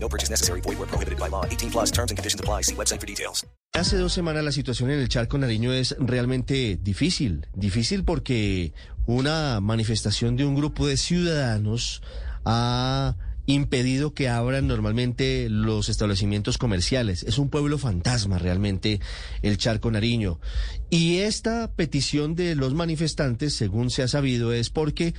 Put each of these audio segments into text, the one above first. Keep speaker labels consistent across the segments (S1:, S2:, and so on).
S1: No purchase necessary. Void where prohibited by law. 18 plus terms and conditions apply. See website for details.
S2: Hace dos semanas la situación en el Charco Nariño es realmente difícil. Difícil porque una manifestación de un grupo de ciudadanos ha impedido que abran normalmente los establecimientos comerciales. Es un pueblo fantasma realmente el Charco Nariño. Y esta petición de los manifestantes, según se ha sabido, es porque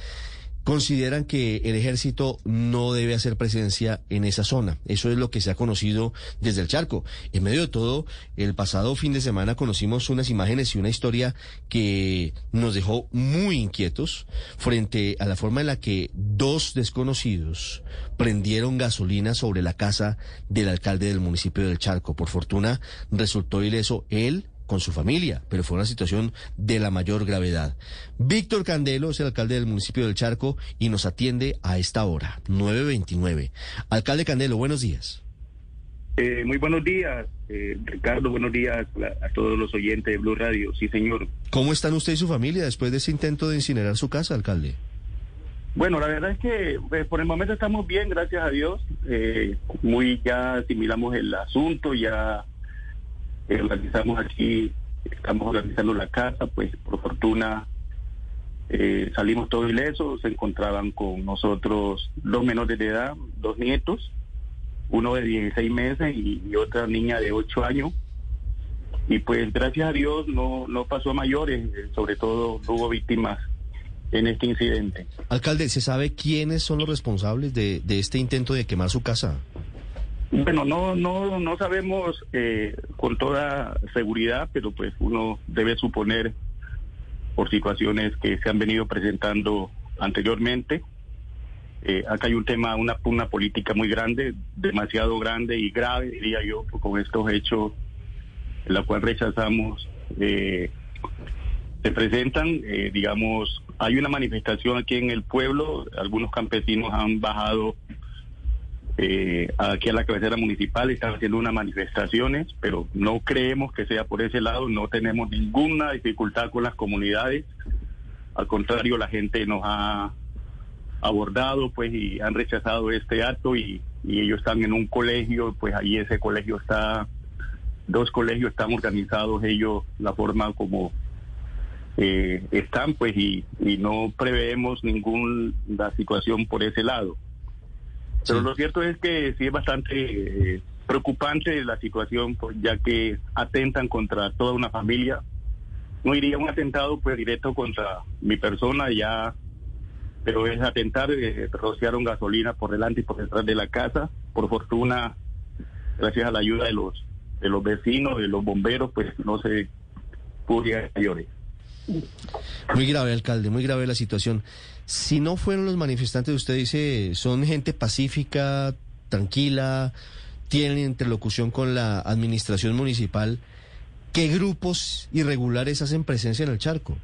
S2: consideran que el ejército no debe hacer presencia en esa zona. Eso es lo que se ha conocido desde el charco. En medio de todo, el pasado fin de semana conocimos unas imágenes y una historia que nos dejó muy inquietos frente a la forma en la que dos desconocidos prendieron gasolina sobre la casa del alcalde del municipio del Charco. Por fortuna resultó ileso él con su familia, pero fue una situación de la mayor gravedad. Víctor Candelo es el alcalde del municipio del Charco y nos atiende a esta hora, 9.29. Alcalde Candelo, buenos días.
S3: Eh, muy buenos días, eh, Ricardo, buenos días a, a todos los oyentes de Blue Radio. Sí, señor.
S2: ¿Cómo están usted y su familia después de ese intento de incinerar su casa, alcalde?
S3: Bueno, la verdad es que pues, por el momento estamos bien, gracias a Dios. Eh, muy ya asimilamos el asunto, ya organizamos aquí, estamos organizando la casa, pues por fortuna eh, salimos todos ilesos, se encontraban con nosotros dos menores de edad, dos nietos, uno de 16 meses y, y otra niña de 8 años. Y pues gracias a Dios no, no pasó a mayores, eh, sobre todo no hubo víctimas en este incidente.
S2: Alcalde, ¿se sabe quiénes son los responsables de, de este intento de quemar su casa?
S3: Bueno, no, no, no sabemos eh, con toda seguridad, pero pues uno debe suponer por situaciones que se han venido presentando anteriormente. Eh, acá hay un tema, una, política muy grande, demasiado grande y grave, diría yo, con estos hechos, la cual rechazamos. Eh, se presentan, eh, digamos, hay una manifestación aquí en el pueblo, algunos campesinos han bajado eh, aquí a la cabecera municipal, están haciendo unas manifestaciones, pero no creemos que sea por ese lado, no tenemos ninguna dificultad con las comunidades, al contrario, la gente nos ha abordado pues y han rechazado este acto y, ellos están en un colegio, pues ahí ese colegio está, dos colegios están organizados ellos, la forma como eh, están pues y no preveemos ninguna situación por ese lado. Pero lo cierto es que sí es bastante eh, preocupante la situación, pues, ya que atentan contra toda una familia. No iría un atentado pues directo contra mi persona ya, pero es atentar, eh, rociaron gasolina por delante y por detrás de la casa. Por fortuna, gracias a la ayuda de los de los vecinos, de los bomberos, pues no se pudo llegar a mayores.
S2: Muy grave, alcalde, muy grave la situación. Si no fueron los manifestantes, usted dice, son gente pacífica, tranquila, tienen interlocución con la administración municipal. ¿Qué grupos irregulares hacen presencia en el charco?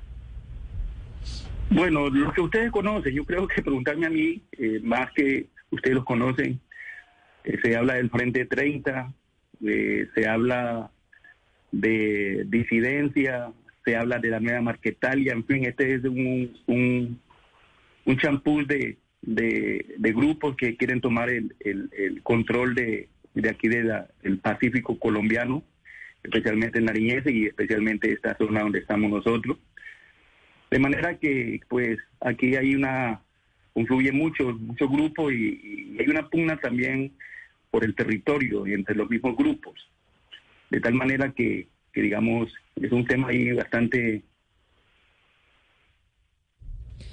S3: Bueno, los que ustedes conocen, yo creo que preguntarme a mí, eh, más que ustedes los conocen, eh, se habla del Frente 30, eh, se habla de disidencia, se habla de la nueva Marquetalia, en fin, este es un un, un champú de, de, de grupos que quieren tomar el, el, control de, de aquí del el Pacífico colombiano, especialmente en Nariñez y especialmente esta zona donde estamos nosotros. De manera que, pues, aquí hay una, confluye mucho, muchos grupos y, y hay una pugna también por el territorio y entre los mismos grupos. De tal manera que, que digamos, es un tema ahí bastante,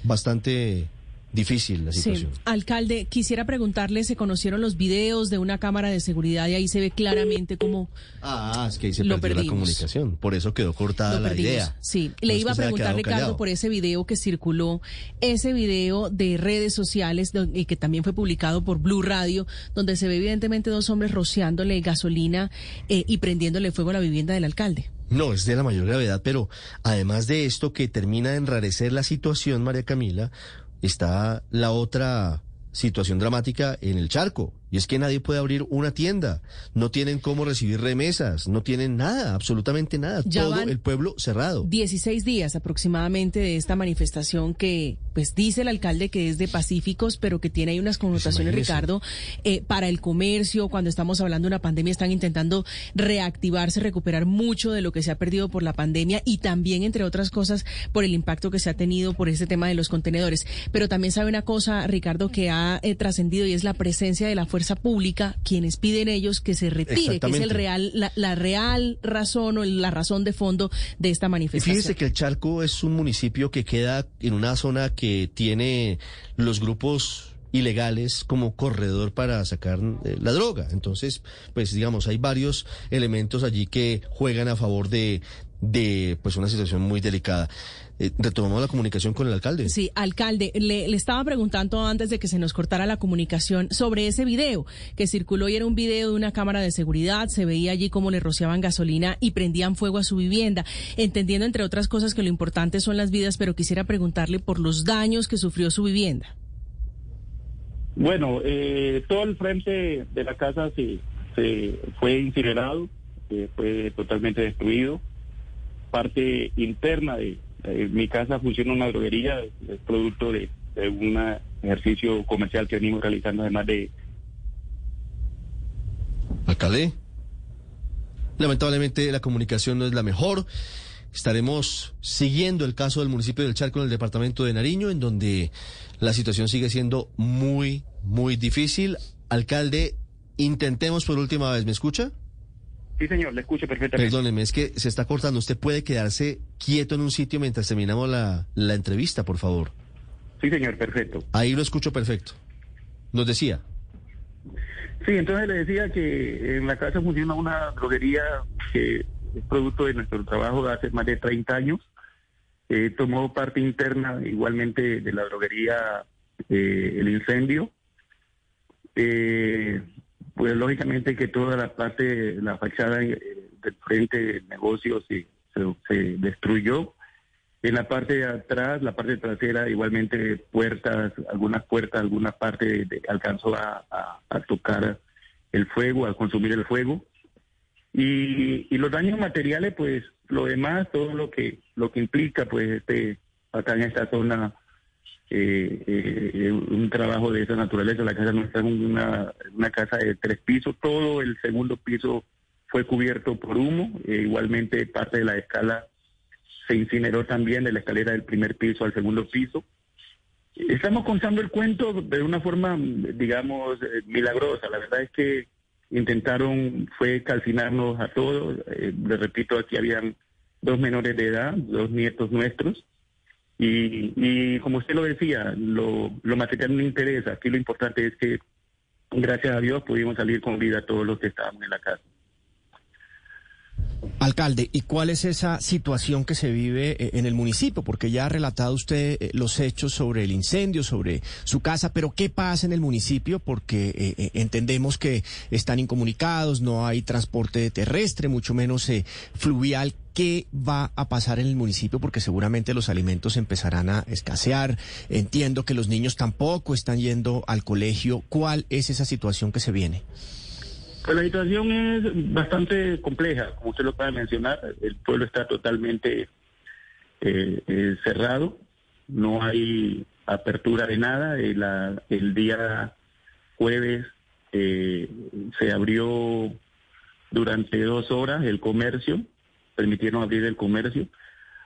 S2: Bastante difícil la situación.
S4: Sí. Alcalde, quisiera preguntarle, ¿se conocieron los videos de una cámara de seguridad y ahí se ve claramente cómo
S2: Ah, es que ahí se
S4: Lo
S2: perdió la
S4: perdimos.
S2: comunicación, por eso quedó cortada la idea.
S4: Sí,
S2: No
S4: le iba a preguntar, Ricardo,
S2: callado.
S4: por ese video que circuló, ese video de redes sociales y que también fue publicado por Blue Radio, donde se ve evidentemente dos hombres rociándole gasolina eh, y prendiéndole fuego a la vivienda del alcalde.
S2: No, es de la mayor gravedad, pero además de esto que termina de enrarecer la situación, María Camila, está la otra situación dramática en el charco. Y es que nadie puede abrir una tienda, no tienen cómo recibir remesas, no tienen nada, absolutamente nada.
S4: Ya
S2: Todo el pueblo cerrado.
S4: 16 días aproximadamente de esta manifestación que, pues dice el alcalde que es de pacíficos, pero que tiene ahí unas connotaciones,
S2: imagínese.
S4: Ricardo, eh, para el comercio. Cuando estamos hablando de una pandemia, están intentando reactivarse, recuperar mucho de lo que se ha perdido por la pandemia y también, entre otras cosas, por el impacto que se ha tenido por este tema de los contenedores. Pero también sabe una cosa, Ricardo, que ha eh, trascendido y es la presencia de la fuerza pública, quienes piden ellos que se retire, que es el real, la, la real razón o la razón de fondo de esta
S2: Y
S4: manifestación.
S2: fíjese que el Charco es un municipio que queda en una zona que tiene los grupos ilegales como corredor para sacar eh, la droga. Entonces, pues digamos, hay varios elementos allí que juegan a favor de, de pues una situación muy delicada. Eh, retomamos la comunicación con el alcalde.
S4: Sí, alcalde, le, le estaba preguntando antes de que se nos cortara la comunicación sobre ese video que circuló y era un video de una cámara de seguridad, se veía allí cómo le rociaban gasolina y prendían fuego a su vivienda, entendiendo entre otras cosas que lo importante son las vidas, pero quisiera preguntarle por los daños que sufrió su vivienda.
S3: Bueno, eh, todo el frente de la casa se, se fue incinerado, eh, fue totalmente destruido. Parte interna de mi casa funciona una droguería, es producto de un ejercicio comercial que venimos realizando además de
S2: Alcalde. Lamentablemente la comunicación no es la mejor. Estaremos siguiendo el caso del municipio del Charco en el departamento de Nariño, en donde la situación sigue siendo muy, muy difícil. Alcalde, intentemos por última vez, ¿me escucha?
S3: Sí, señor, le escucho perfectamente.
S2: Perdóneme, es que se está cortando. Usted puede quedarse quieto en un sitio mientras terminamos la, la entrevista, por favor.
S3: Sí, señor, perfecto.
S2: Ahí lo escucho perfecto. Nos decía.
S3: Sí, entonces le decía que en la casa funciona una droguería que es producto de nuestro trabajo de hace más de 30 años. Eh, tomó parte interna igualmente de la droguería eh, el incendio. Eh, pues lógicamente que toda la parte, la fachada eh, del frente del negocio se, destruyó. En la parte de atrás, la parte trasera, igualmente puertas, algunas puertas, alguna parte de- alcanzó a tocar el fuego, a consumir el fuego. Y, y los daños materiales, pues lo demás, todo lo que lo que implica, pues este acá en esta zona eh, eh, un trabajo de esa naturaleza. La casa nuestra es una, una casa de tres pisos, todo el segundo piso fue cubierto por humo, eh, igualmente parte de la escala se incineró también de la escalera del primer piso al segundo piso. Estamos contando el cuento de una forma, digamos, eh, milagrosa. La verdad es que intentaron, fue calcinarnos a todos. Le repito, aquí habían dos menores de edad, dos nietos nuestros. Y, como usted lo decía, lo, lo material no interesa. Aquí lo importante es que, gracias a Dios, pudimos salir con vida todos los que estábamos en la casa.
S5: Alcalde, ¿y cuál es esa situación que se vive eh, en el municipio? Porque ya ha relatado usted eh, los hechos sobre el incendio, sobre su casa, pero ¿qué pasa en el municipio? Porque eh, entendemos que están incomunicados, no hay transporte terrestre, mucho menos fluvial. ¿Qué va a pasar en el municipio? Porque seguramente los alimentos empezarán a escasear. Entiendo que los niños tampoco están yendo al colegio. ¿Cuál es esa situación que se viene?
S3: Pues la situación es bastante compleja, como usted lo acaba de mencionar. El pueblo está totalmente eh, eh, cerrado, no hay apertura de nada. El día jueves eh, se abrió durante dos horas el comercio, permitieron abrir el comercio.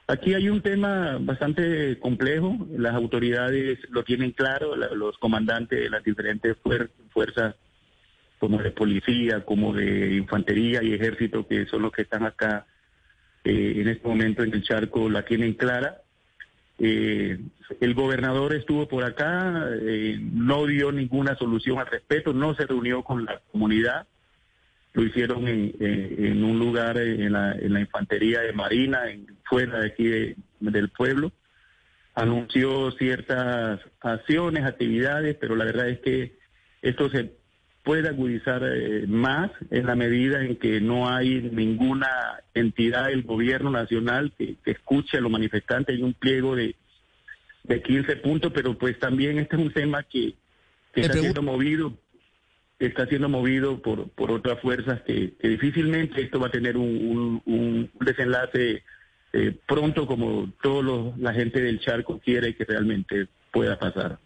S3: Aquí hay un tema bastante complejo, las autoridades lo tienen claro, la- los comandantes de las diferentes fuer- fuerzas como de policía, como de infantería y ejército, que son los que están acá eh, en este momento en el charco, la tienen clara. Eh, el gobernador estuvo por acá, eh, no dio ninguna solución al respecto, no se reunió con la comunidad, lo hicieron en, un lugar eh, en la, en la infantería de Marina, fuera de aquí de- del pueblo. Anunció ciertas acciones, actividades, pero la verdad es que esto se puede agudizar eh, más en la medida en que no hay ninguna entidad del gobierno nacional que, que escuche a los manifestantes. Hay un pliego de, de 15 puntos, pero pues también este es un tema que, está siendo movido está siendo movido por, por otras fuerzas que, que difícilmente esto va a tener un, un- un desenlace eh, pronto como toda la gente del charco quiere que realmente pueda pasar.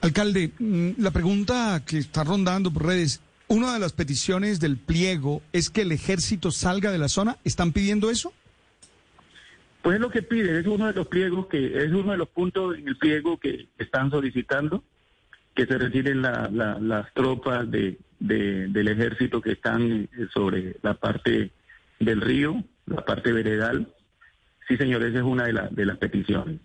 S6: Alcalde, mm, la pregunta que está rondando por redes, una de las peticiones del pliego es que el ejército salga de la zona. ¿Están pidiendo eso?
S3: Pues es lo que pide, es uno de los pliegos que es uno de los puntos en el pliego que están solicitando que se retiren la- la- las tropas de, de- del ejército que están eh, sobre la parte del río, la parte veredal. Sí, señor, esa es una de, de las peticiones.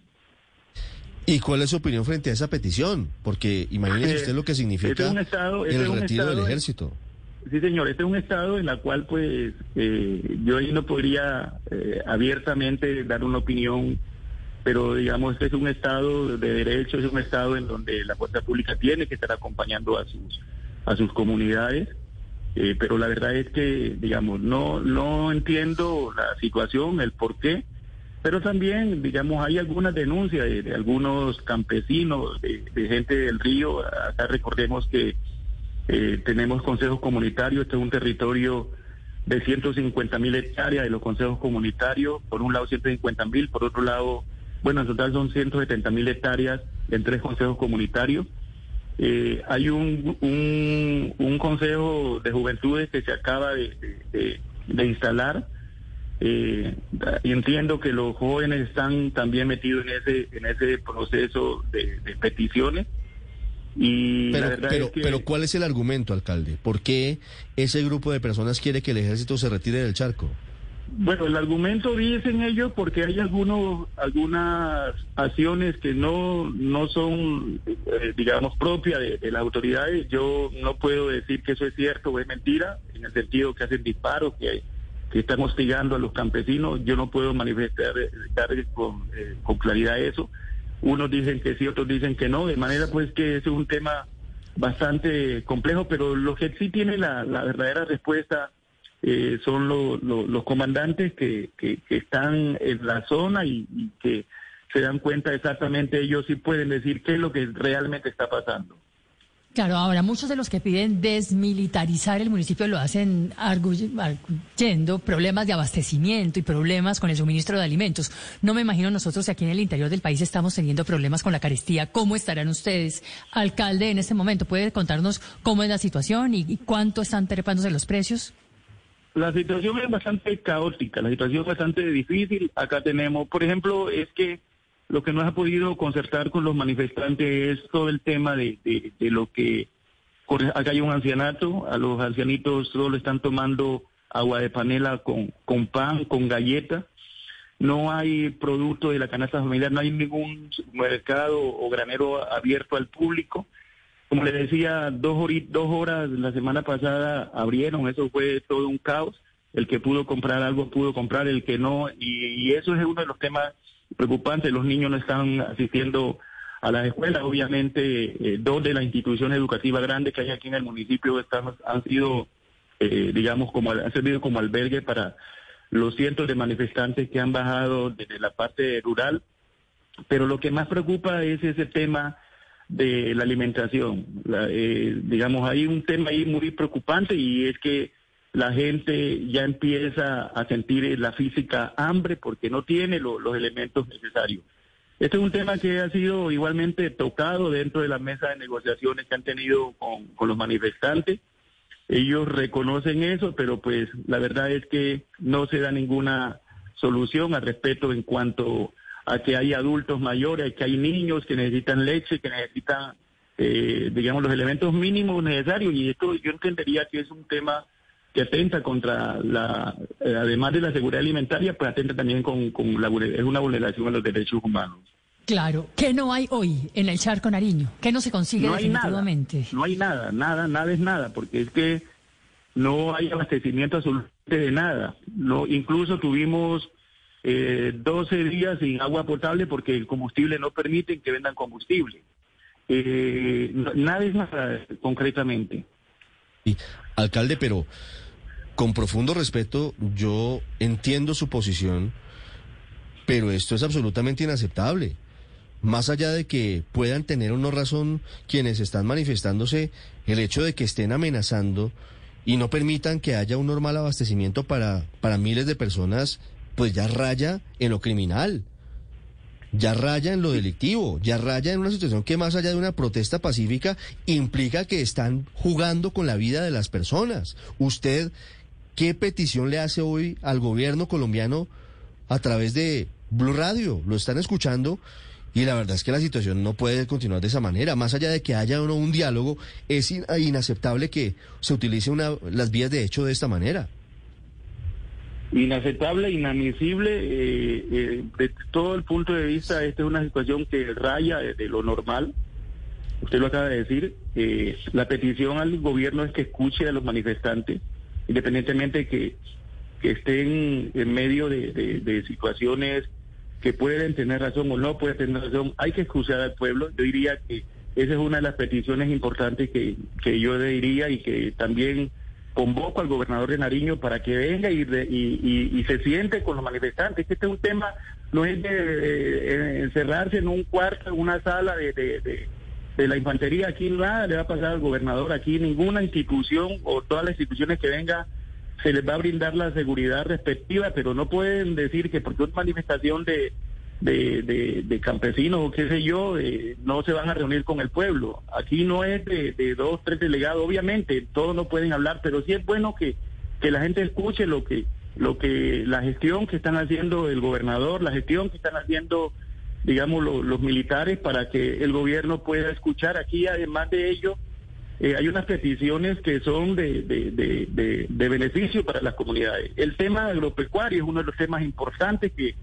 S2: ¿Y cuál es su opinión frente a esa petición? Porque imagínese
S3: Eh,
S2: usted lo que
S3: este
S2: significa
S3: es un estado- este
S2: el
S3: es un
S2: retiro del ejército.
S3: Sí, señor, este es un estado en la cual, pues, eh, yo ahí no podría eh, abiertamente dar una opinión, pero digamos, este es un estado de derecho, es un estado en donde la fuerza pública tiene que estar acompañando a sus a sus comunidades, eh, pero la verdad es que, digamos, no no entiendo la situación, el por qué, pero también, digamos, hay algunas denuncias de, algunos campesinos, de, gente del río, acá recordemos que eh, tenemos consejos comunitarios, este es un territorio de 150 mil hectáreas de los consejos comunitarios, por un lado 150 mil, por otro lado, bueno, en total son 170 mil hectáreas en tres consejos comunitarios. Eh, hay un, un, un consejo de juventudes que se acaba de- de instalar. Eh, entiendo que los jóvenes están también metidos en ese, en ese proceso de, de peticiones. Y la
S2: Pero,
S3: verdad
S2: pero,
S3: es que...
S2: pero ¿cuál es el argumento, alcalde? ¿Por qué ese grupo de personas quiere que el ejército se retire del charco?
S3: Bueno, el argumento dicen ellos porque hay algunos algunas acciones que no no son eh, digamos propias de, de las autoridades. Yo no puedo decir que eso es cierto o es mentira en el sentido que hacen disparos que que están hostigando a los campesinos. Yo no puedo manifestar eh, con, eh, con claridad eso. Unos dicen que sí, otros dicen que no. De manera pues que es un tema bastante complejo, pero lo que sí tiene la, la verdadera respuesta eh, son lo- lo- los comandantes que, que, que están en la zona y, y que se dan cuenta exactamente, ellos sí pueden decir qué es lo que realmente está pasando.
S7: Claro, ahora muchos de los que piden desmilitarizar el municipio lo hacen argu- arguyendo problemas de abastecimiento y problemas con el suministro de alimentos. No me imagino nosotros si aquí en el interior del país estamos teniendo problemas con la carestía. ¿Cómo estarán ustedes, alcalde, en este momento? ¿Puede contarnos cómo es la situación y cuánto están trepándose los precios?
S3: La situación es bastante caótica, la situación es bastante difícil. Acá tenemos, por ejemplo, es que lo que no ha podido concertar con los manifestantes es todo el tema de, de, lo que acá hay un ancianato, a los ancianitos solo están tomando agua de panela con, con pan, con galleta. No hay producto de la canasta familiar, no hay ningún mercado o granero abierto al público. Como les decía, dos, hori- dos horas la semana pasada abrieron, eso fue todo un caos. El que pudo comprar algo pudo comprar, el que no, y eso es uno de los temas preocupantes. Los niños no están asistiendo a las escuelas. Obviamente, eh, dos de las instituciones educativas grandes que hay aquí en el municipio están, han sido, eh, digamos, como han servido como albergue para los cientos de manifestantes que han bajado desde la parte rural. Pero lo que más preocupa es ese tema de la alimentación. La, eh, digamos, hay un tema ahí muy preocupante y es que la gente ya empieza a sentir la física hambre porque no tiene lo- los elementos necesarios. Este es un tema que ha sido igualmente tocado dentro de la mesa de negociaciones que han tenido con, con los manifestantes. Ellos reconocen eso, pero pues la verdad es que no se da ninguna solución al respecto en cuanto a que hay adultos mayores, que hay niños que necesitan leche, que necesitan, eh, digamos, los elementos mínimos necesarios. Y esto yo entendería que es un tema que atenta contra la, eh, además de la seguridad alimentaria, pues atenta también con, con la, es una vulneración a los derechos humanos.
S7: Claro. ¿Qué no hay hoy en el Charco Nariño? ¿Qué no se consigue
S3: No hay nada,
S7: definitivamente?
S3: no hay nada, nada, nada es nada, porque es que no hay abastecimiento absolutamente de nada. No, incluso tuvimos eh, 12 días sin agua potable porque el combustible no permite que vendan combustible. Eh, nada es nada concretamente.
S2: Alcalde, pero con profundo respeto, yo entiendo su posición, pero esto es absolutamente inaceptable. Más allá de que puedan tener o no razón quienes están manifestándose, el hecho de que estén amenazando y no permitan que haya un normal abastecimiento para, para miles de personas, pues ya raya en lo criminal ya raya en lo delictivo, ya raya en una situación que más allá de una protesta pacífica implica que están jugando con la vida de las personas. ¿Usted qué petición le hace hoy al gobierno colombiano a través de Blue Radio? Lo están escuchando y la verdad es que la situación no puede continuar de esa manera. Más allá de que haya o no un diálogo, es in- inaceptable que se utilice una, las vías de hecho de esta manera.
S3: Inaceptable, inadmisible, eh, eh, de todo el punto de vista, esta es una situación que raya de, lo normal. Usted lo acaba de decir. eh, la petición al gobierno es que escuche a los manifestantes, independientemente de que, estén en medio de situaciones que pueden tener razón o no pueden tener razón. Hay que escuchar al pueblo. Yo diría que esa es una de las peticiones importantes que, que yo diría y que también convoco al gobernador de Nariño para que venga y, y, se siente con los manifestantes. Este es un tema, no es de, eh, encerrarse en un cuarto, en una sala de la infantería. Aquí nada le va a pasar al gobernador. Aquí ninguna institución o todas las instituciones que venga se les va a brindar la seguridad respectiva, pero no pueden decir que porque una manifestación de, de, de- campesinos o qué sé yo, no se van a reunir con el pueblo. Aquí no es de, de dos, tres delegados, obviamente, todos no pueden hablar, pero sí es bueno que, que la gente escuche lo que, lo que, la gestión que están haciendo el gobernador, la gestión que están haciendo, digamos, lo- los militares para que el gobierno pueda escuchar. Aquí, además de ello, eh, hay unas peticiones que son de, de, de, de- de beneficio para las comunidades. El tema agropecuario es uno de los temas importantes que,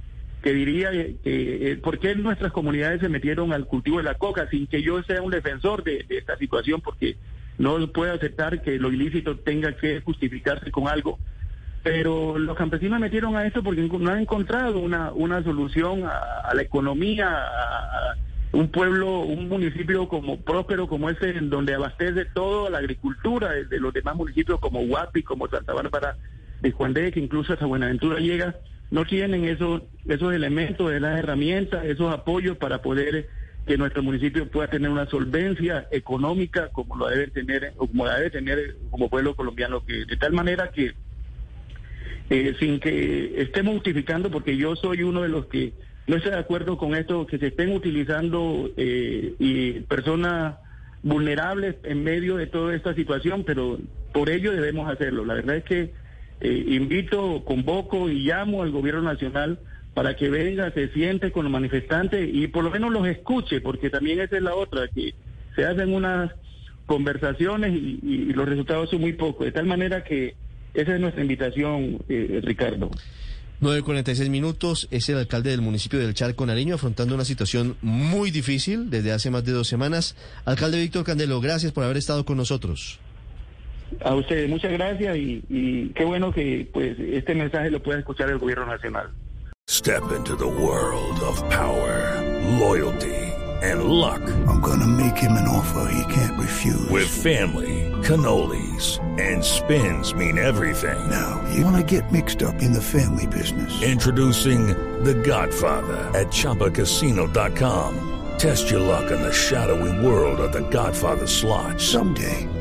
S3: que diría que, eh, ¿por qué nuestras comunidades se metieron al cultivo de la coca sin que yo sea un defensor de, esta situación? Porque no puedo aceptar que lo ilícito tenga que justificarse con algo. Pero los campesinos metieron a esto porque no han encontrado una, una solución a, la economía, a, un pueblo, un municipio como próspero como ese, en donde abastece todo la agricultura de, los demás municipios como Huapi, como Santa Bárbara de Juan de, que incluso hasta Buenaventura llega, no tienen esos, esos elementos, esas herramientas, esos apoyos para poder que nuestro municipio pueda tener una solvencia económica como lo debe tener, o como la debe tener como pueblo colombiano, que de tal manera que eh, sin que estemos justificando, porque yo soy uno de los que no estoy de acuerdo con esto, que se estén utilizando eh, y personas vulnerables en medio de toda esta situación, pero por ello debemos hacerlo. La verdad es que eh, invito, convoco y llamo al gobierno nacional para que venga, se siente con los manifestantes y por lo menos los escuche, porque también esa es la otra, que se hacen unas conversaciones y, los resultados son muy pocos, de tal manera que esa es nuestra invitación, eh, Ricardo.
S2: 9.46 minutos, es el alcalde del municipio del Charco Nariño afrontando una situación muy difícil desde hace más de dos semanas. Alcalde Víctor Candelo, gracias por haber estado con nosotros.
S3: A ustedes muchas gracias y, y qué bueno que pues este mensaje lo pueda escuchar el gobierno nacional.
S8: Step into the world of power, loyalty, and luck.
S9: I'm gonna make him an offer he can't refuse.
S8: With family, cannolis, and spins mean everything.
S9: Now, you wanna get mixed up in the family business.
S8: Introducing The Godfather at ChumbaCasino.com. Test your luck in the shadowy world of The Godfather slot.
S9: Someday,